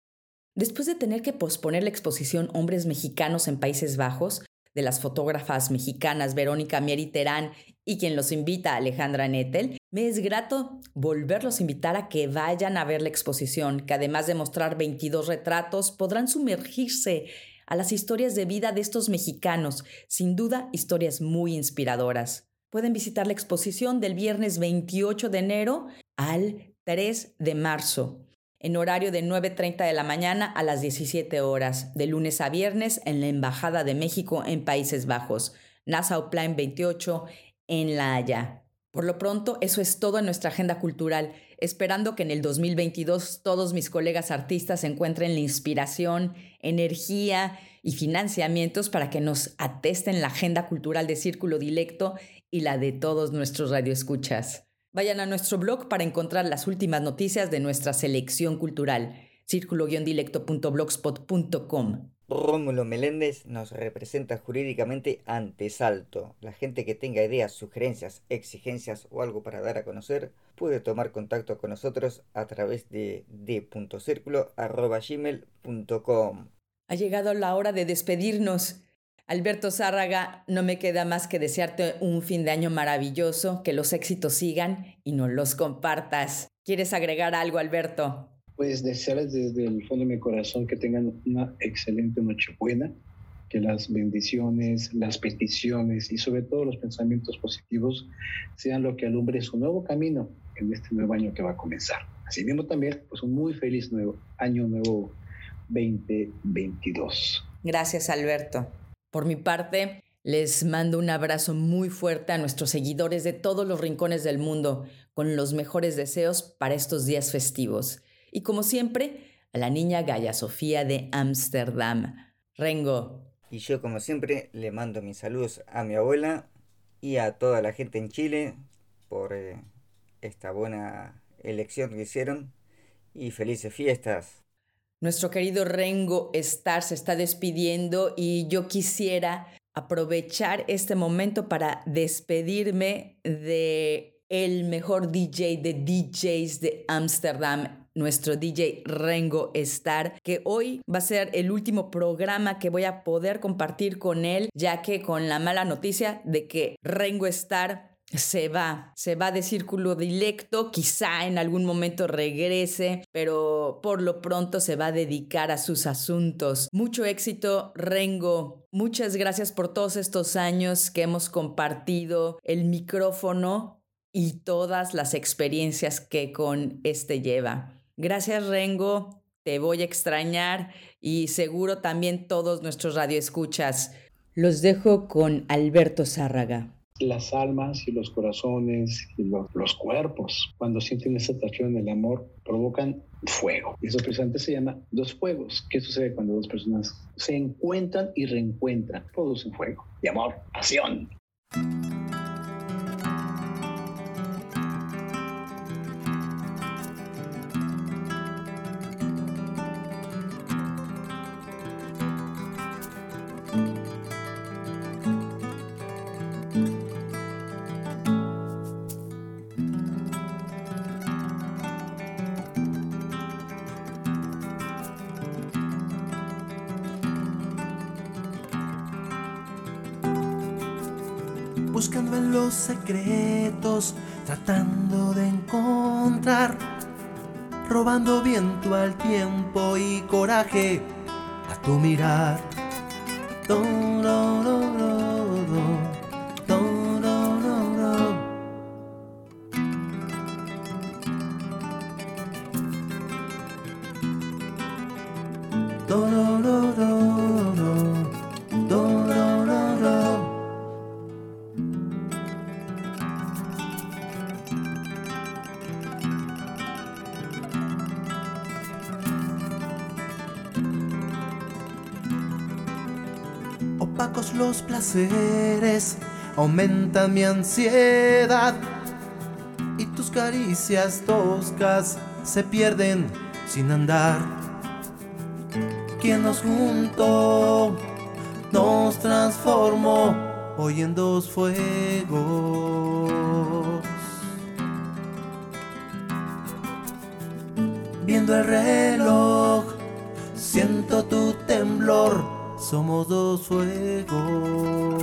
Después de tener que posponer la exposición Hombres Mexicanos en Países Bajos, de las fotógrafas mexicanas Verónica Mieri Terán y quien los invita, Alejandra Nettel, me es grato volverlos a invitar a que vayan a ver la exposición, que además de mostrar 22 retratos, podrán sumergirse a las historias de vida de estos mexicanos, sin duda historias muy inspiradoras. Pueden visitar la exposición del viernes 28 de enero al 3 de marzo en horario de 9.30 de la mañana a las 17 horas, de lunes a viernes en la Embajada de México en Países Bajos, Nassau Plan 28 en La Haya. Por lo pronto, eso es todo en nuestra agenda cultural, esperando que en el 2022 todos mis colegas artistas encuentren la inspiración, energía y financiamientos para que nos atesten la agenda cultural de Círculo Dilecto y la de todos nuestros radioescuchas. Vayan a nuestro blog para encontrar las últimas noticias de nuestra selección cultural, círculo-dilecto.blogspot.com. Rómulo Meléndez nos representa jurídicamente ante Salto. La gente que tenga ideas, sugerencias, exigencias o algo para dar a conocer puede tomar contacto con nosotros a través de d.circulo.gmail.com. Ha llegado la hora de despedirnos. Alberto Zárraga, no me queda más que desearte un fin de año maravilloso, que los éxitos sigan y nos los compartas. ¿Quieres agregar algo, Alberto? Pues desearles desde el fondo de mi corazón que tengan una excelente Nochebuena, que las bendiciones, las peticiones y sobre todo los pensamientos positivos sean lo que alumbre su nuevo camino en este nuevo año que va a comenzar. Así mismo también, pues un muy feliz nuevo año nuevo 2022. Gracias, Alberto. Por mi parte, les mando un abrazo muy fuerte a nuestros seguidores de todos los rincones del mundo, con los mejores deseos para estos días festivos. Y como siempre, a la niña Gaya Sofía de Ámsterdam. Rengo, Y yo, como siempre, le mando mis saludos a mi abuela y a toda la gente en Chile por eh, esta buena elección que hicieron. Y felices fiestas. Nuestro querido Rengo Star se está despidiendo y yo quisiera aprovechar este momento para despedirme de el mejor DJ de DJs de Ámsterdam, nuestro DJ Rengo Star, que hoy va a ser el último programa que voy a poder compartir con él, ya que con la mala noticia de que Rengo Star se va, se va de círculo dilecto, quizá en algún momento regrese, pero por lo pronto se va a dedicar a sus asuntos. Mucho éxito, Rengo. Muchas gracias por todos estos años que hemos compartido el micrófono y todas las experiencias que con este lleva. Gracias, Rengo. Te voy a extrañar y seguro también todos nuestros radioescuchas. Los dejo con Alberto Zárraga las almas y los corazones y los, cuerpos, cuando sienten esa atracción en el amor, provocan fuego. Y eso precisamente se llama dos fuegos. ¿Qué sucede cuando dos personas se encuentran y reencuentran? Producen fuego y amor, pasión. Secretos, tratando de encontrar, robando viento al tiempo y coraje a tu mirar. Los placeres aumentan mi ansiedad y tus caricias toscas se pierden sin andar. Quien nos juntó nos transformó hoy en dos fuegos. Viendo el reloj, siento tu temblor, somos dos fuegos.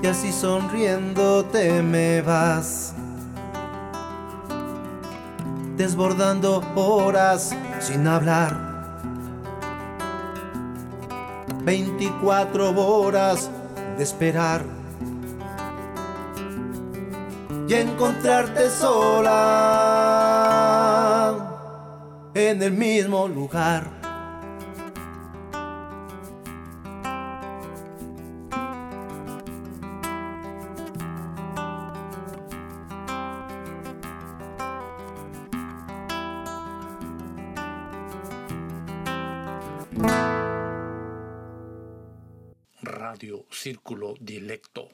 Y así sonriendo te me vas, desbordando horas sin hablar. 24 horas de esperar y encontrarte sola en el mismo lugar. Radio Círculo Dilecto.